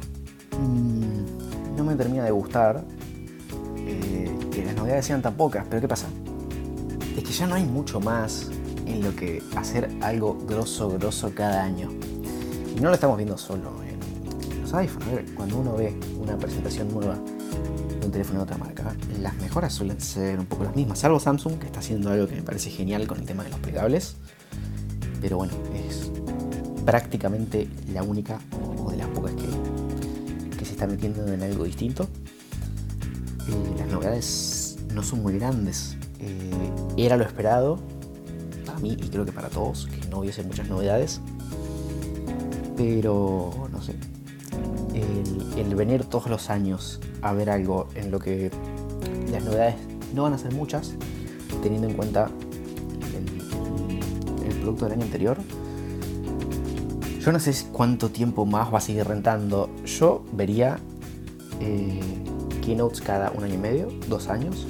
mm, no me termina de gustar eh, que las novedades sean tan pocas. Pero ¿qué pasa? Es que ya no hay mucho más en lo que hacer algo grosso, grosso cada año. Y no lo estamos viendo solo en los iPhones. cuando uno ve una presentación nueva un teléfono de otra marca, las mejoras suelen ser un poco las mismas, salvo Samsung, que está haciendo algo que me parece genial con el tema de los plegables. Pero bueno, es prácticamente la única o de las pocas que, que se está metiendo en algo distinto. Eh, las novedades no son muy grandes. Eh, era lo esperado para mí y creo que para todos, que no hubiese muchas novedades. Pero no sé, el, venir todos los años a ver algo en lo que las novedades no van a ser muchas, teniendo en cuenta el, producto del año anterior. Yo no sé cuánto tiempo más va a seguir rentando. Yo vería eh, keynotes cada un año y medio, dos años.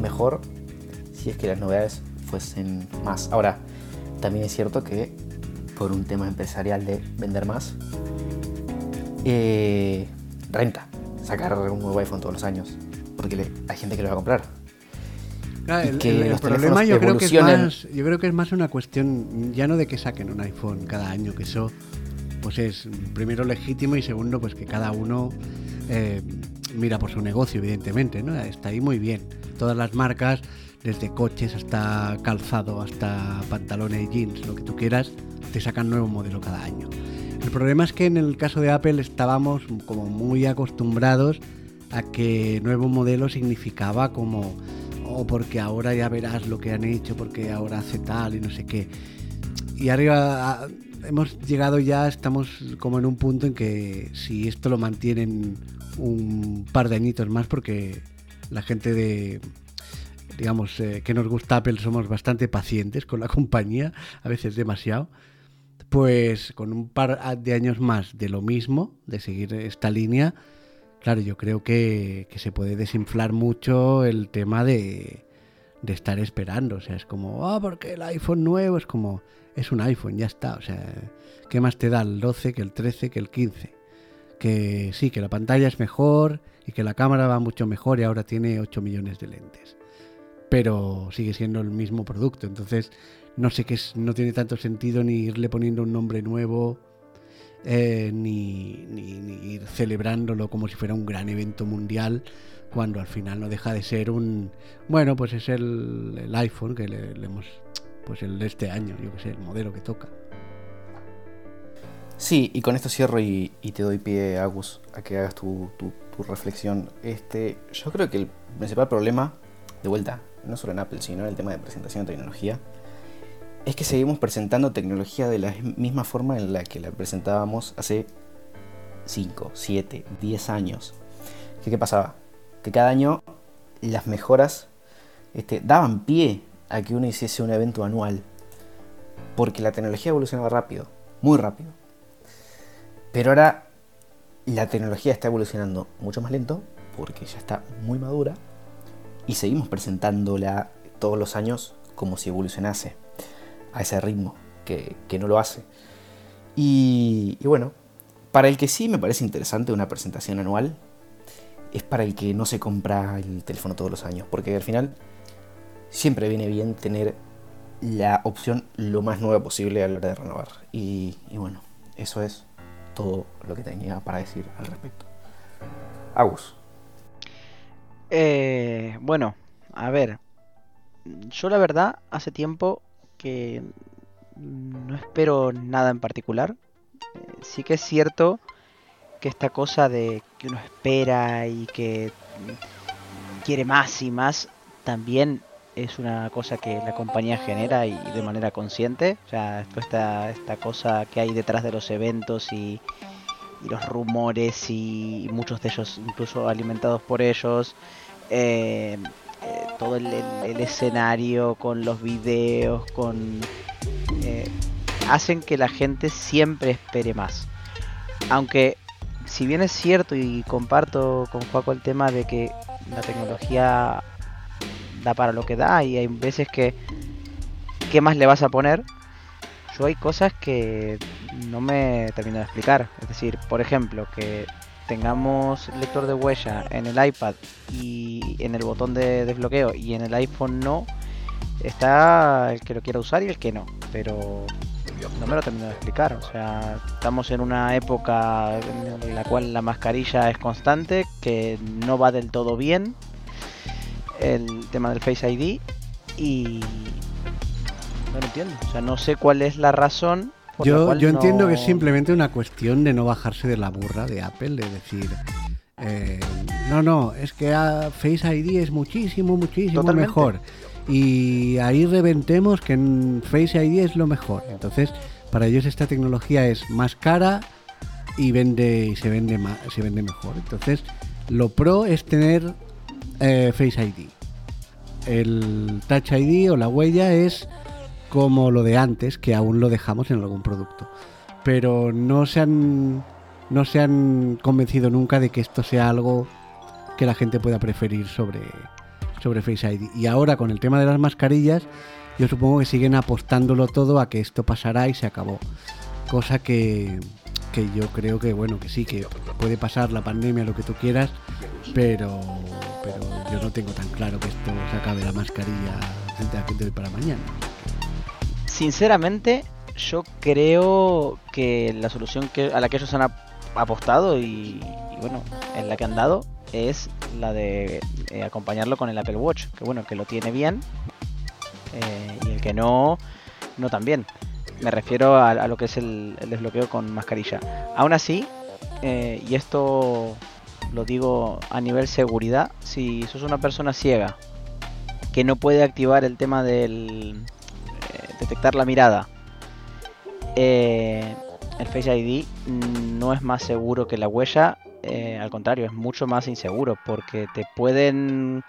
Mejor si es que las novedades fuesen más. Ahora, también es cierto que por un tema empresarial de vender más, eh, renta sacar un nuevo iPhone todos los años, porque hay gente que lo va a comprar. Ah, el, problema yo creo, que es más, yo creo que es más una cuestión ya no de que saquen un iPhone cada año, que eso pues es primero legítimo y segundo pues que cada uno eh, mira por su negocio, evidentemente, ¿no? Está ahí muy bien. Todas las marcas, desde coches hasta calzado, hasta pantalones y jeans, lo que tú quieras, te sacan nuevo modelo cada año. El problema es que en el caso de Apple estábamos como muy acostumbrados a que nuevo modelo significaba como, oh, porque ahora ya verás lo que han hecho, porque ahora hace tal y no sé qué. Y arriba hemos llegado ya, estamos como en un punto en que si esto lo mantienen un par de añitos más, porque la gente de, digamos, eh, que nos gusta Apple somos bastante pacientes con la compañía, a veces demasiado pues con un par de años más de lo mismo, de seguir esta línea, claro, yo creo que, se puede desinflar mucho el tema de, de, estar esperando. O sea, es como, ah, porque el iPhone nuevo es como, es un iPhone, ya está. O sea, ¿qué más te da el 12 que el 13 que el 15? Que sí, que la pantalla es mejor y que la cámara va mucho mejor y ahora tiene 8 millones de lentes. Pero sigue siendo el mismo producto. Entonces, no sé qué no tiene tanto sentido ni irle poniendo un nombre nuevo, eh, ni, ir celebrándolo como si fuera un gran evento mundial, cuando al final no deja de ser un, bueno, pues es el, iPhone que le, hemos, pues el de este año, yo que sé, el modelo que toca. Sí, y con esto cierro y, te doy pie, Agus, a que hagas tu, tu, reflexión. Este, yo creo que el principal problema, de vuelta, no solo en Apple, sino en el tema de presentación de tecnología, es que seguimos presentando tecnología de la misma forma en la que la presentábamos hace 5, 7, 10 años. ¿Qué, pasaba? Que cada año las mejoras este, daban pie a que uno hiciese un evento anual. Porque la tecnología evolucionaba rápido, muy rápido. Pero ahora la tecnología está evolucionando mucho más lento porque ya está muy madura y seguimos presentándola todos los años como si evolucionase a ese ritmo, que, no lo hace. Y, bueno, para el que sí me parece interesante una presentación anual, es para el que no se compra el teléfono todos los años, porque al final siempre viene bien tener la opción lo más nueva posible a la hora de renovar. Y, bueno, eso es todo lo que tenía para decir al respecto. Agus. Eh, bueno, a ver, yo la verdad hace tiempo que no espero nada en particular. Eh, sí que es cierto que esta cosa de que uno espera y que quiere más y más también es una cosa que la compañía genera y de manera consciente. O sea, esta, esta cosa que hay detrás de los eventos y, los rumores y, muchos de ellos incluso alimentados por ellos. Eh, todo el, escenario, con los videos, con... Eh, hacen que la gente siempre espere más. Aunque, si bien es cierto y comparto con Juaco el tema de que la tecnología da para lo que da y hay veces que... ¿Qué más le vas a poner? Yo hay cosas que no me termino de explicar. Es decir, por ejemplo, que tengamos lector de huella en el iPad y en el botón de desbloqueo y en el iPhone no, está el que lo quiera usar y el que no. Pero no me lo termino de explicar. O sea, estamos en una época en la cual la mascarilla es constante, que no va del todo bien el tema del Face ID y no lo entiendo. O sea, no sé cuál es la razón yo, yo entiendo que es simplemente una cuestión de no bajarse de la burra de Apple, de decir, eh, no, no, es que Face ID es muchísimo, muchísimo mejor. Y ahí reventemos que en Face ID es lo mejor. Entonces, para ellos esta tecnología es más cara, y vende y se vende más, se vende mejor. Entonces, lo pro es tener eh, Face ID. El Touch ID o la huella es como lo de antes, que aún lo dejamos en algún producto. Pero no se han no se han convencido nunca de que esto sea algo que la gente pueda preferir sobre, sobre Face ID. Y ahora con el tema de las mascarillas, yo supongo que siguen apostándolo todo a que esto pasará y se acabó. Cosa que, que yo creo que bueno, que sí, que puede pasar la pandemia, lo que tú quieras, pero, pero yo no tengo tan claro que esto se acabe la mascarilla de hoy para mañana. Sinceramente, yo creo que la solución que, a la que ellos han apostado y, bueno, en la que han dado es la de eh, acompañarlo con el Apple Watch, que bueno, que lo tiene bien eh, y el que no, no también. Me refiero a, lo que es el, desbloqueo con mascarilla. Aún así, eh, y esto lo digo a nivel seguridad, si sos una persona ciega que no puede activar el tema del detectar la mirada, el Face ID no es más seguro que la huella, eh, al contrario, es mucho más inseguro porque te pueden...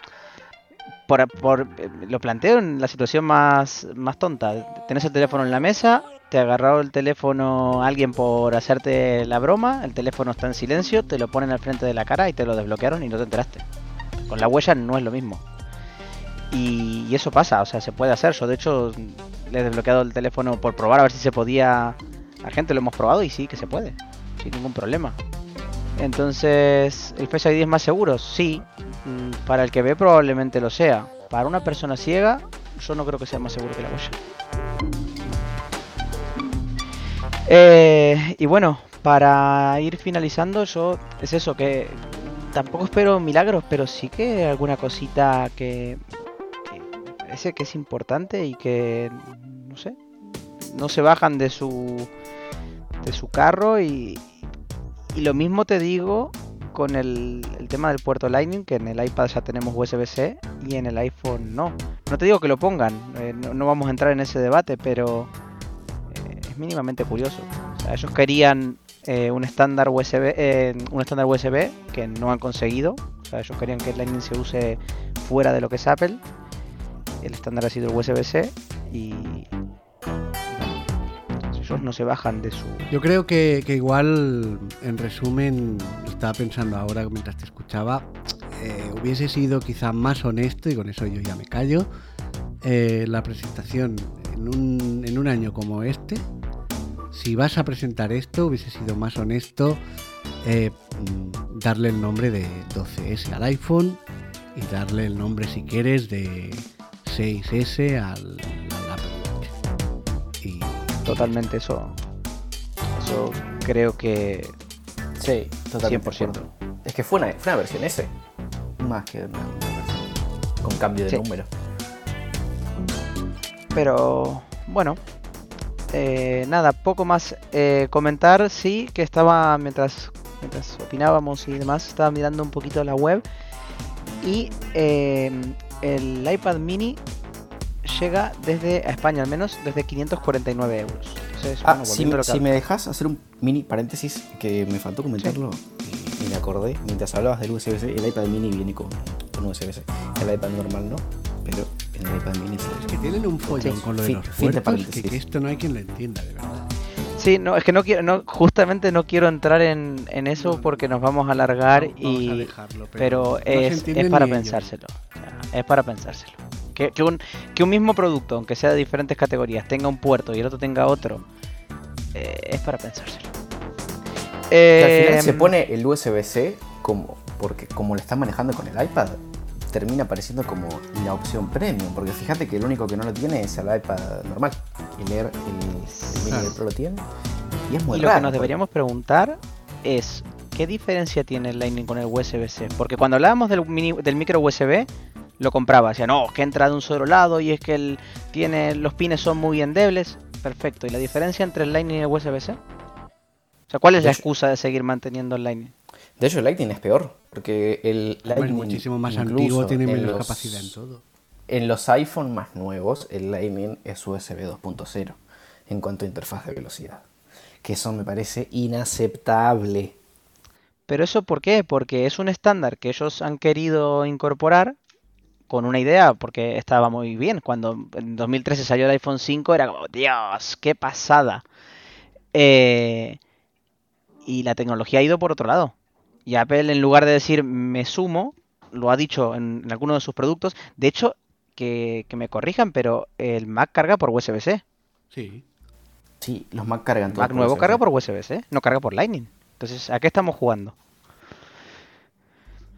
Por, lo planteo en la situación más, más tonta. Tenés el teléfono en la mesa, te ha agarrado el teléfono alguien por hacerte la broma, el teléfono está en silencio, te lo ponen al frente de la cara y te lo desbloquearon y no te enteraste. Con la huella no es lo mismo. Y, y eso pasa, o sea, se puede hacer. Yo de hecho le he desbloqueado el teléfono por probar a ver si se podía la gente lo hemos probado y sí que se puede, sin ningún problema. Entonces, ¿el Face ID es más seguro? Sí. Mm, para el que ve probablemente lo sea. Para una persona ciega, yo no creo que sea más seguro que la huella. Eh, y bueno, para ir finalizando, yo es eso, que tampoco espero milagros, pero sí que alguna cosita que, parece que es importante y que, no sé, no se bajan de su de su carro y, y lo mismo te digo con el, tema del puerto Lightning, que en el iPad ya tenemos USB-C y en el iPhone no. No te digo que lo pongan, eh, no, vamos a entrar en ese debate, pero eh, es mínimamente curioso. ellos querían eh, un estándar USB, un estándar USB que no han conseguido. O sea, ellos querían que el Lightning se use fuera de lo que es Apple. El estándar ha sido el USB-C y no se bajan de su... Yo creo que, igual, en resumen, estaba pensando ahora mientras te escuchaba, eh, hubiese sido quizá más honesto, y con eso yo ya me callo, eh, la presentación en un, en un año como este, si vas a presentar esto, hubiese sido más honesto eh, darle el nombre de 12S al iPhone y darle el nombre, si quieres, de 6S al, totalmente eso. Eso creo que. Sí, totalmente. 100%. Es que fue una, fue una versión S. Más que una, versión con cambio de número. Pero bueno, eh, nada, poco más eh, comentar. Sí, que estaba mientras, mientras opinábamos y demás, estaba mirando un poquito la web. Y eh, el iPad mini llega desde, a España al menos, desde 549 euros. ah, si, me, dejas hacer un mini paréntesis que me faltó comentarlo y, me acordé, mientras hablabas del USB-C, el iPad mini viene con, con USB-C. El iPad normal no, pero el iPad mini sí. Es que tienen un follón con lo de los puertos, que, esto no hay quien lo entienda, de verdad. Sí, no, es que no quiero, no, justamente no quiero entrar en, en eso porque nos vamos a alargar y, pero, es, es, para pensárselo, es para pensárselo. Que, un, que un mismo producto, aunque sea de diferentes categorías, tenga un puerto y el otro tenga otro, eh, es para pensárselo. al final se em, pone el USB-C como, porque como lo están manejando con el iPad, termina apareciendo como la opción premium. Porque fíjate que el único que no lo tiene es el iPad normal. Y leer el, el lo tiene. Y es muy y lo que nos deberíamos preguntar es: ¿qué diferencia tiene el Lightning con el USB-C? Porque cuando hablábamos del, del micro USB, lo compraba. Decía, no, que entra de un solo lado y es que el, tiene, los pines son muy endebles. Perfecto. ¿Y la diferencia entre el Lightning y el USB-C? O sea, ¿cuál es la excusa de seguir manteniendo el Lightning? De hecho, el Lightning es peor, porque el Lightning es muchísimo más antiguo, tiene menos capacidad en todo. En los iPhone más nuevos, el Lightning es USB 2.0 en cuanto a interfaz de velocidad. que eso me parece inaceptable. Pero eso ¿por qué? Porque es un estándar que ellos han querido incorporar con una idea, porque estaba muy bien. Cuando en 2013 salió el iPhone 5 era como, Dios, qué pasada. Eh, y la tecnología ha ido por otro lado. Y Apple, en lugar de decir me sumo, lo ha dicho en, algunos de sus productos. De hecho, que, me corrijan, pero el Mac carga por USB-C. Sí. Sí, los Mac cargan todo. Mac nuevo carga por USB-C, no carga por Lightning. Entonces, ¿a qué estamos jugando?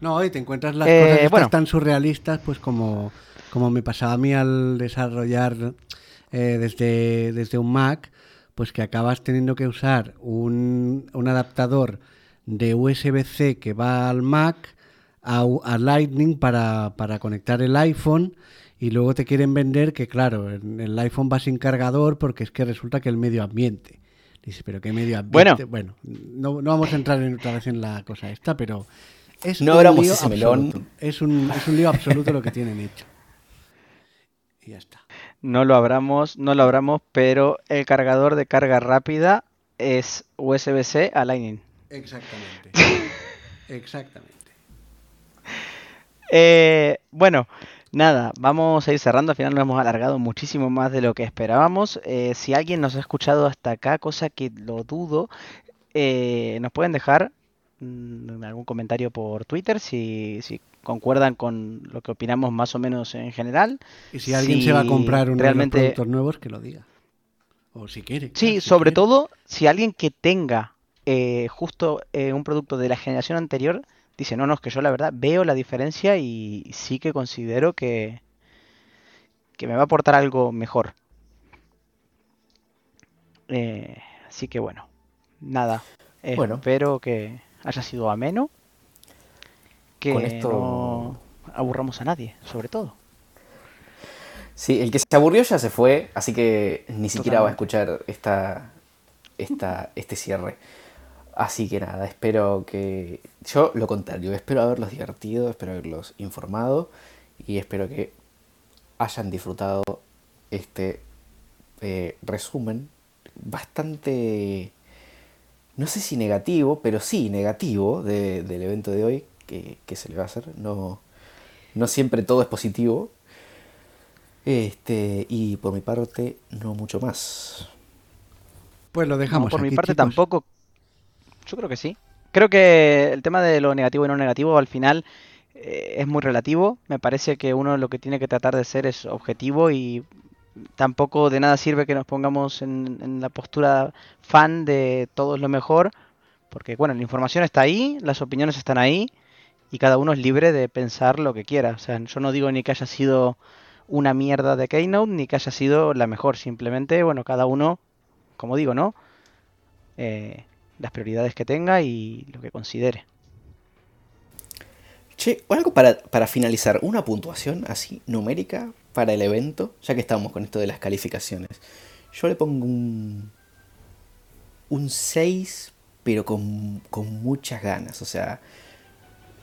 No, y te encuentras las eh, cosas tan surrealistas, pues como, como me pasaba a mí al desarrollar eh, desde, desde un Mac, pues que acabas teniendo que usar un, un adaptador de USB-C que va al Mac a, Lightning para, para, conectar el iPhone y luego te quieren vender que, claro, el iPhone va sin cargador porque es que resulta que el medio ambiente. Dice, pero ¿qué medio ambiente? Bueno, no, no, vamos a entrar en, otra vez en la cosa esta, pero es no un lío ese melón. Es un, es un lío absoluto lo que tienen hecho. Y ya está. No lo abramos, no lo abramos, pero el cargador de carga rápida es USB-C a Lightning. Exactamente. (laughs) Exactamente. Eh, bueno, nada, vamos a ir cerrando. Al final nos hemos alargado muchísimo más de lo que esperábamos. Eh, si alguien nos ha escuchado hasta acá, cosa que lo dudo, eh, nos pueden dejar algún comentario por Twitter si, si, concuerdan con lo que opinamos más o menos en general. Y si alguien se va a comprar unos realmente... productos nuevos, que lo diga. O si quiere. Sí, sobre todo si alguien que tenga justo un producto de la generación anterior dice, no, no, es que yo la verdad veo la diferencia y sí que considero que, que me va a aportar algo mejor. Eh, así que bueno, nada. bueno. Espero que haya sido ameno. Que esto... no aburramos a nadie, sobre todo. Sí, el que se aburrió ya se fue, así que ni siquiera va a escuchar esta, esta, este cierre. Así que nada, espero que. Yo lo contrario, espero haberlos divertido, espero haberlos informado y espero que hayan disfrutado este eh, resumen bastante. No sé si negativo, pero sí negativo del evento de hoy que, se le va a hacer. No, no siempre todo es positivo. Este, y por mi parte, no mucho más. Pues lo dejamos. por mi parte tampoco yo creo que sí. Creo que el tema de lo negativo y no negativo al final eh, es muy relativo. Me parece que uno lo que tiene que tratar de ser es objetivo y tampoco de nada sirve que nos pongamos en, la postura fan de todo es lo mejor. Porque bueno, la información está ahí, las opiniones están ahí y cada uno es libre de pensar lo que quiera. O sea, yo no digo ni que haya sido una mierda de Keynote ni que haya sido la mejor. Simplemente, bueno, cada uno, como digo, ¿no? Eh, las prioridades que tenga y lo que considere. Che, algo para, para finalizar, una puntuación así numérica para el evento, ya que estamos con esto de las calificaciones. Yo le pongo un, un 6, pero con, con muchas ganas. O sea,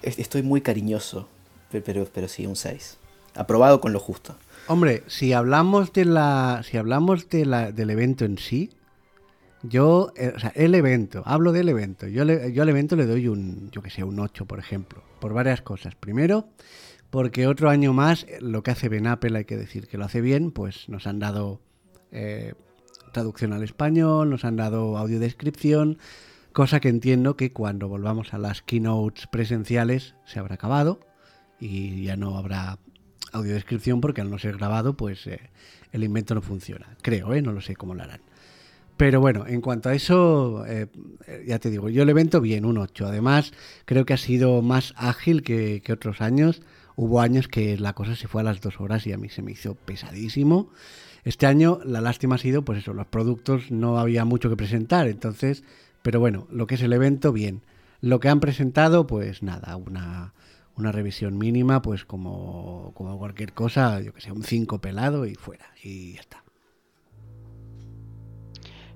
estoy muy cariñoso, pero, pero sí, un 6. Aprobado con lo justo. Hombre, si hablamos de la, si hablamos de la, del evento en sí, yo, eh, o sea, el evento, hablo del evento. Yo, yo al evento le doy un, yo que sé, un 8, por ejemplo, por varias cosas. Primero, porque otro año más, eh, lo que hace Ben Apple, hay que decir que lo hace bien, pues nos han dado eh, traducción al español, nos han dado audiodescripción, cosa que entiendo que cuando volvamos a las keynotes presenciales se habrá acabado y ya no habrá audiodescripción porque al no ser grabado, pues el invento no funciona. Creo, ¿eh? No lo sé cómo lo harán. Pero bueno, en cuanto a eso, eh, ya te digo, yo el evento bien, un 8. Además, creo que ha sido más ágil que, otros años. Hubo años que la cosa se fue a las dos horas y a mí se me hizo pesadísimo. Este año la lástima ha sido, pues eso, los productos no había mucho que presentar, entonces, pero bueno, lo que es el evento, bien. Lo que han presentado, pues nada, una, una revisión mínima, pues como, como cualquier cosa, yo que sé, un 5 pelado y fuera, y ya está.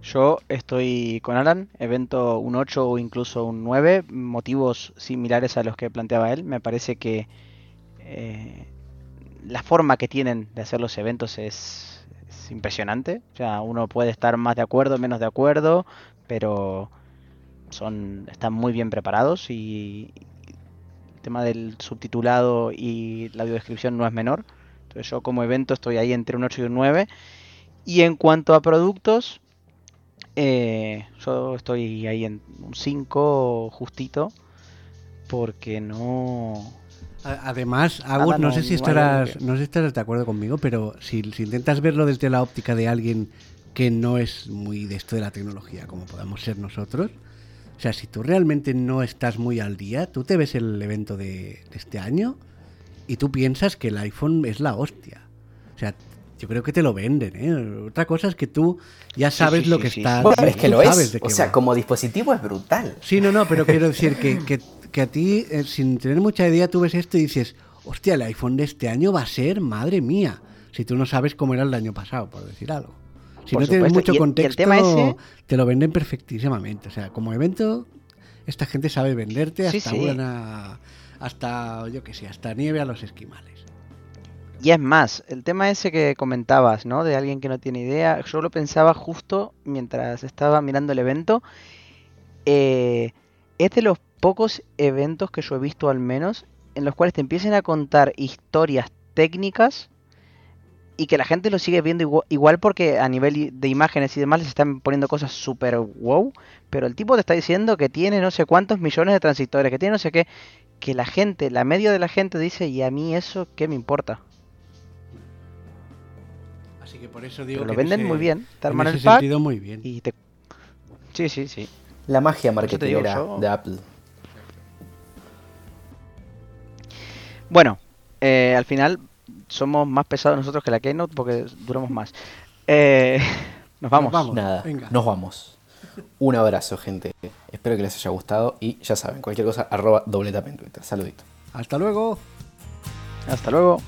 Yo estoy con Alan, evento un 8 o incluso un 9, motivos similares a los que planteaba él. Me parece que eh, la forma que tienen de hacer los eventos es, impresionante. O sea, uno puede estar más de acuerdo, menos de acuerdo, pero son están muy bien preparados y el tema del subtitulado y la audiodescripción no es menor. Entonces yo como evento estoy ahí entre un 8 y un 9. Y en cuanto a productos, eh, yo estoy ahí en un 5 justito porque no Además, Agus, no, sé si estarás, no sé si estarás de acuerdo conmigo, pero si, intentas verlo desde la óptica de alguien que no es muy de esto de la tecnología, como podamos ser nosotros, o sea, si tú realmente no estás muy al día, tú te ves el evento de, este año y tú piensas que el iPhone es la hostia. O sea, yo creo que te lo venden, ¿eh? Otra cosa es que tú ya sabes lo que está. es que lo es. O sea, como dispositivo es brutal. Sí, no, no, pero quiero decir que, que que a ti, eh, sin tener mucha idea, tú ves esto y dices, hostia, el iPhone de este año va a ser, madre mía, si tú no sabes cómo era el año pasado, por decir algo. Si no tienes mucho contexto, te lo venden perfectísimamente. O sea, como evento, esta gente sabe venderte hasta una, hasta, yo qué sé, hasta nieve a los esquimales. Y es más, el tema ese que comentabas, ¿no? De alguien que no tiene idea, yo lo pensaba justo mientras estaba mirando el evento. Eh, es de los pocos eventos que yo he visto al menos en los cuales te empiecen a contar historias técnicas y que la gente lo sigue viendo igual, porque a nivel de imágenes y demás les están poniendo cosas súper wow, pero el tipo te está diciendo que tiene no sé cuántos millones de transistores, que tiene no sé qué, que la gente, la media de la gente dice, y a mí eso, ¿qué me importa? Así que por eso digo lo venden muy bien, te arman el pack muy bien. y te... Sí, sí, sí. La magia marketingera de Apple. Bueno, eh, al final somos más pesados nosotros que la Keynote porque duramos más. Eh, (laughs) nos vamos. Nada, nos vamos. Un abrazo, gente. Espero que les haya gustado y ya saben, cualquier cosa, arroba doble en Twitter. Saludito. Hasta luego. Hasta luego.